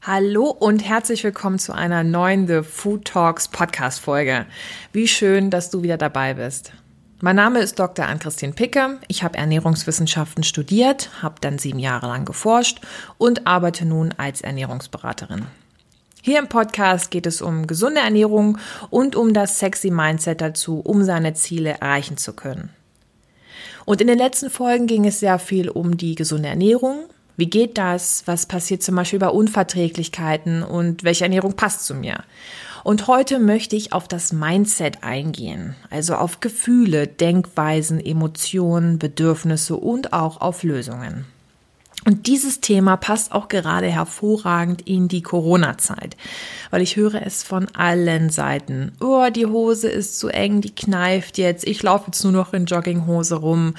Hallo und herzlich willkommen zu einer neuen The Food Talks Podcast Folge. Wie schön, dass du wieder dabei bist. Mein Name ist Dr. Ann-Christine Picke. Ich habe Ernährungswissenschaften studiert, habe dann sieben Jahre lang geforscht und arbeite nun als Ernährungsberaterin. Hier im Podcast geht es um gesunde Ernährung und um das sexy Mindset dazu, um seine Ziele erreichen zu können. Und in den letzten Folgen ging es sehr viel um die gesunde Ernährung, wie geht das? Was passiert zum Beispiel bei Unverträglichkeiten und welche Ernährung passt zu mir? Und heute möchte ich auf das Mindset eingehen, also auf Gefühle, Denkweisen, Emotionen, Bedürfnisse und auch auf Lösungen. Und dieses Thema passt auch gerade hervorragend in die Corona-Zeit, weil ich höre es von allen Seiten. Oh, die Hose ist zu eng, die kneift jetzt, ich laufe jetzt nur noch in Jogginghose rum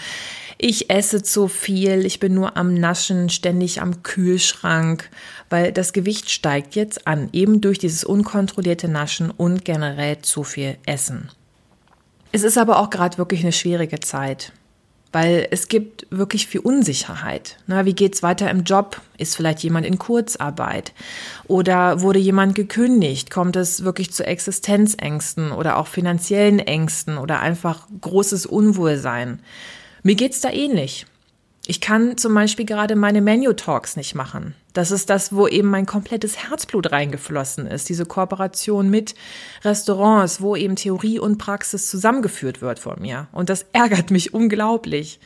ich esse zu viel, ich bin nur am Naschen, ständig am Kühlschrank, weil das Gewicht steigt jetzt an, eben durch dieses unkontrollierte Naschen und generell zu viel Essen. Es ist aber auch gerade wirklich eine schwierige Zeit, weil es gibt wirklich viel Unsicherheit. Na, wie geht's weiter im Job? Ist vielleicht jemand in Kurzarbeit? Oder wurde jemand gekündigt? Kommt es wirklich zu Existenzängsten oder auch finanziellen Ängsten oder einfach großes Unwohlsein? Mir geht's da ähnlich. Ich kann zum Beispiel gerade meine Menu-Talks nicht machen. Das ist das, wo eben mein komplettes Herzblut reingeflossen ist. Diese Kooperation mit Restaurants, wo eben Theorie und Praxis zusammengeführt wird von mir. Und das ärgert mich unglaublich.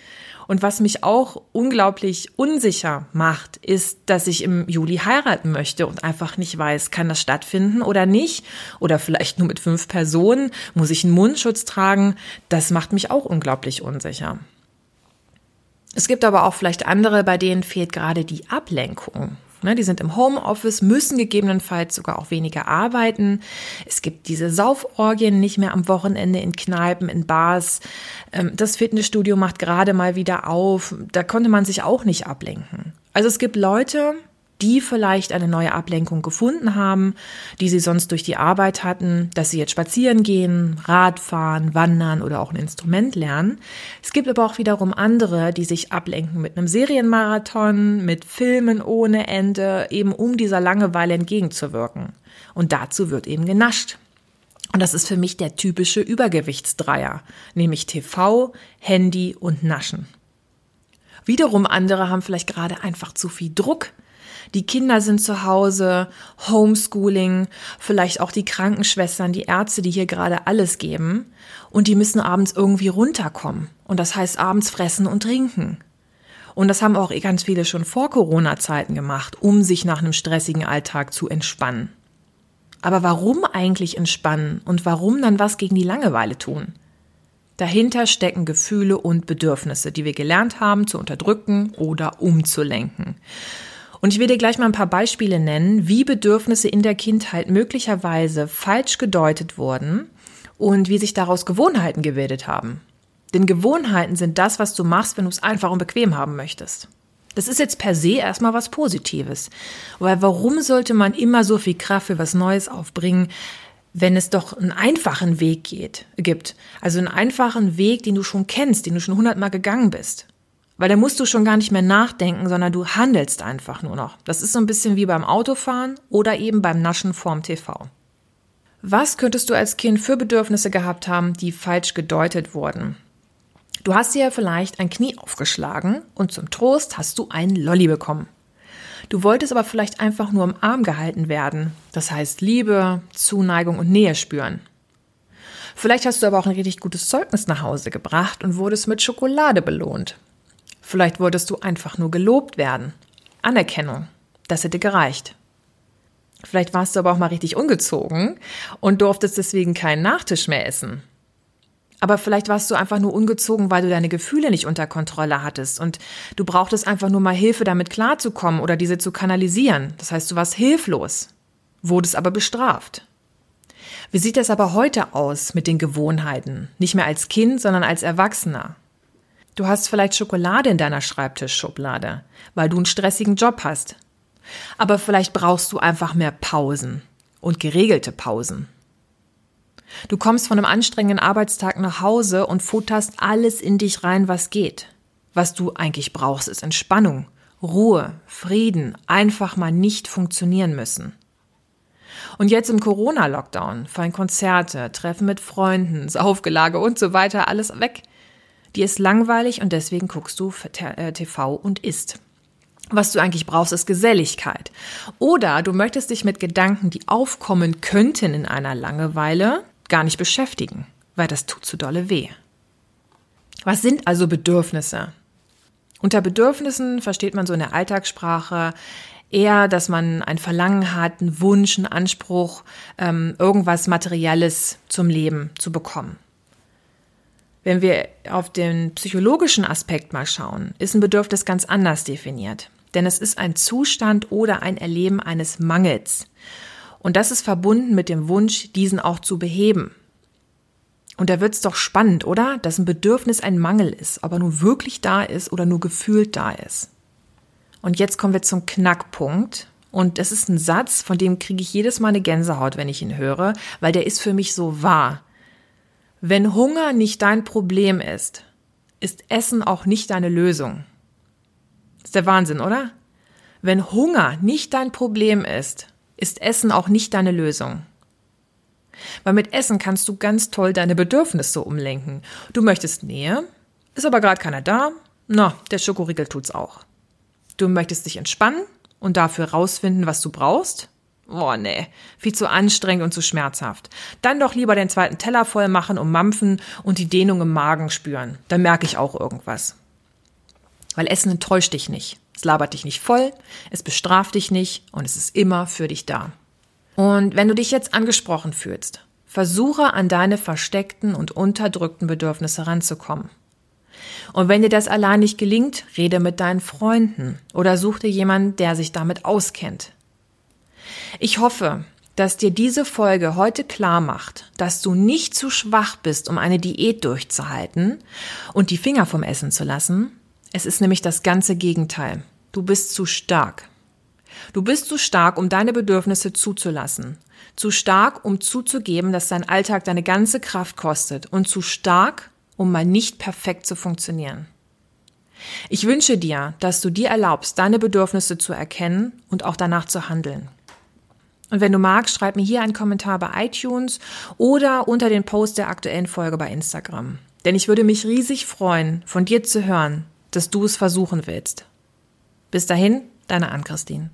Und was mich auch unglaublich unsicher macht, ist, dass ich im Juli heiraten möchte und einfach nicht weiß, kann das stattfinden oder nicht? Oder vielleicht nur mit fünf Personen? Muss ich einen Mundschutz tragen? Das macht mich auch unglaublich unsicher. Es gibt aber auch vielleicht andere, bei denen fehlt gerade die Ablenkung. Ne, die sind im Homeoffice, müssen gegebenenfalls sogar auch weniger arbeiten. Es gibt diese Sauforgien nicht mehr am Wochenende in Kneipen, in Bars. Ähm, das Fitnessstudio macht gerade mal wieder auf. Da konnte man sich auch nicht ablenken. Also es gibt Leute, die vielleicht eine neue Ablenkung gefunden haben, die sie sonst durch die Arbeit hatten, dass sie jetzt spazieren gehen, Radfahren, wandern oder auch ein Instrument lernen. Es gibt aber auch wiederum andere, die sich ablenken mit einem Serienmarathon, mit Filmen ohne Ende, eben um dieser Langeweile entgegenzuwirken. Und dazu wird eben genascht. Und das ist für mich der typische Übergewichtsdreier, nämlich TV, Handy und Naschen. Wiederum andere haben vielleicht gerade einfach zu viel Druck, die Kinder sind zu Hause, Homeschooling, vielleicht auch die Krankenschwestern, die Ärzte, die hier gerade alles geben. Und die müssen abends irgendwie runterkommen. Und das heißt abends fressen und trinken. Und das haben auch ganz viele schon vor Corona-Zeiten gemacht, um sich nach einem stressigen Alltag zu entspannen. Aber warum eigentlich entspannen und warum dann was gegen die Langeweile tun? Dahinter stecken Gefühle und Bedürfnisse, die wir gelernt haben zu unterdrücken oder umzulenken. Und ich will dir gleich mal ein paar Beispiele nennen, wie Bedürfnisse in der Kindheit möglicherweise falsch gedeutet wurden und wie sich daraus Gewohnheiten gebildet haben. Denn Gewohnheiten sind das, was du machst, wenn du es einfach und bequem haben möchtest. Das ist jetzt per se erstmal was Positives. Weil warum sollte man immer so viel Kraft für was Neues aufbringen, wenn es doch einen einfachen Weg geht, gibt? Also einen einfachen Weg, den du schon kennst, den du schon hundertmal gegangen bist. Weil da musst du schon gar nicht mehr nachdenken, sondern du handelst einfach nur noch. Das ist so ein bisschen wie beim Autofahren oder eben beim Naschen vorm TV. Was könntest du als Kind für Bedürfnisse gehabt haben, die falsch gedeutet wurden? Du hast dir vielleicht ein Knie aufgeschlagen und zum Trost hast du einen Lolli bekommen. Du wolltest aber vielleicht einfach nur im Arm gehalten werden. Das heißt Liebe, Zuneigung und Nähe spüren. Vielleicht hast du aber auch ein richtig gutes Zeugnis nach Hause gebracht und wurdest mit Schokolade belohnt. Vielleicht wolltest du einfach nur gelobt werden. Anerkennung. Das hätte gereicht. Vielleicht warst du aber auch mal richtig ungezogen und durftest deswegen keinen Nachtisch mehr essen. Aber vielleicht warst du einfach nur ungezogen, weil du deine Gefühle nicht unter Kontrolle hattest und du brauchtest einfach nur mal Hilfe, damit klarzukommen oder diese zu kanalisieren. Das heißt, du warst hilflos, wurdest aber bestraft. Wie sieht das aber heute aus mit den Gewohnheiten? Nicht mehr als Kind, sondern als Erwachsener. Du hast vielleicht Schokolade in deiner Schreibtischschublade, weil du einen stressigen Job hast. Aber vielleicht brauchst du einfach mehr Pausen und geregelte Pausen. Du kommst von einem anstrengenden Arbeitstag nach Hause und futterst alles in dich rein, was geht. Was du eigentlich brauchst, ist Entspannung, Ruhe, Frieden, einfach mal nicht funktionieren müssen. Und jetzt im Corona-Lockdown fallen Konzerte, Treffen mit Freunden, Saufgelage und so weiter alles weg. Die ist langweilig und deswegen guckst du TV und isst. Was du eigentlich brauchst, ist Geselligkeit. Oder du möchtest dich mit Gedanken, die aufkommen könnten in einer Langeweile, gar nicht beschäftigen, weil das tut zu dolle weh. Was sind also Bedürfnisse? Unter Bedürfnissen versteht man so in der Alltagssprache eher, dass man ein Verlangen hat, einen Wunsch, einen Anspruch, ähm, irgendwas Materielles zum Leben zu bekommen. Wenn wir auf den psychologischen Aspekt mal schauen, ist ein Bedürfnis ganz anders definiert. Denn es ist ein Zustand oder ein Erleben eines Mangels. Und das ist verbunden mit dem Wunsch, diesen auch zu beheben. Und da wird's doch spannend, oder? Dass ein Bedürfnis ein Mangel ist, aber nur wirklich da ist oder nur gefühlt da ist. Und jetzt kommen wir zum Knackpunkt. Und es ist ein Satz, von dem kriege ich jedes Mal eine Gänsehaut, wenn ich ihn höre, weil der ist für mich so wahr. Wenn Hunger nicht dein Problem ist, ist Essen auch nicht deine Lösung. ist der Wahnsinn, oder? Wenn Hunger nicht dein Problem ist, ist Essen auch nicht deine Lösung. Weil mit Essen kannst du ganz toll deine Bedürfnisse umlenken. Du möchtest Nähe, ist aber gerade keiner da. Na, der Schokoriegel tut's auch. Du möchtest dich entspannen und dafür rausfinden, was du brauchst. Oh nee, viel zu anstrengend und zu schmerzhaft. Dann doch lieber den zweiten Teller voll machen und mampfen und die Dehnung im Magen spüren. Dann merke ich auch irgendwas. Weil Essen enttäuscht dich nicht. Es labert dich nicht voll, es bestraft dich nicht und es ist immer für dich da. Und wenn du dich jetzt angesprochen fühlst, versuche an deine versteckten und unterdrückten Bedürfnisse ranzukommen. Und wenn dir das allein nicht gelingt, rede mit deinen Freunden oder such dir jemanden, der sich damit auskennt. Ich hoffe, dass dir diese Folge heute klar macht, dass du nicht zu schwach bist, um eine Diät durchzuhalten und die Finger vom Essen zu lassen. Es ist nämlich das ganze Gegenteil. Du bist zu stark. Du bist zu stark, um deine Bedürfnisse zuzulassen. Zu stark, um zuzugeben, dass dein Alltag deine ganze Kraft kostet. Und zu stark, um mal nicht perfekt zu funktionieren. Ich wünsche dir, dass du dir erlaubst, deine Bedürfnisse zu erkennen und auch danach zu handeln. Und wenn du magst, schreib mir hier einen Kommentar bei iTunes oder unter den Post der aktuellen Folge bei Instagram. Denn ich würde mich riesig freuen, von dir zu hören, dass du es versuchen willst. Bis dahin, deine Ann-Christine.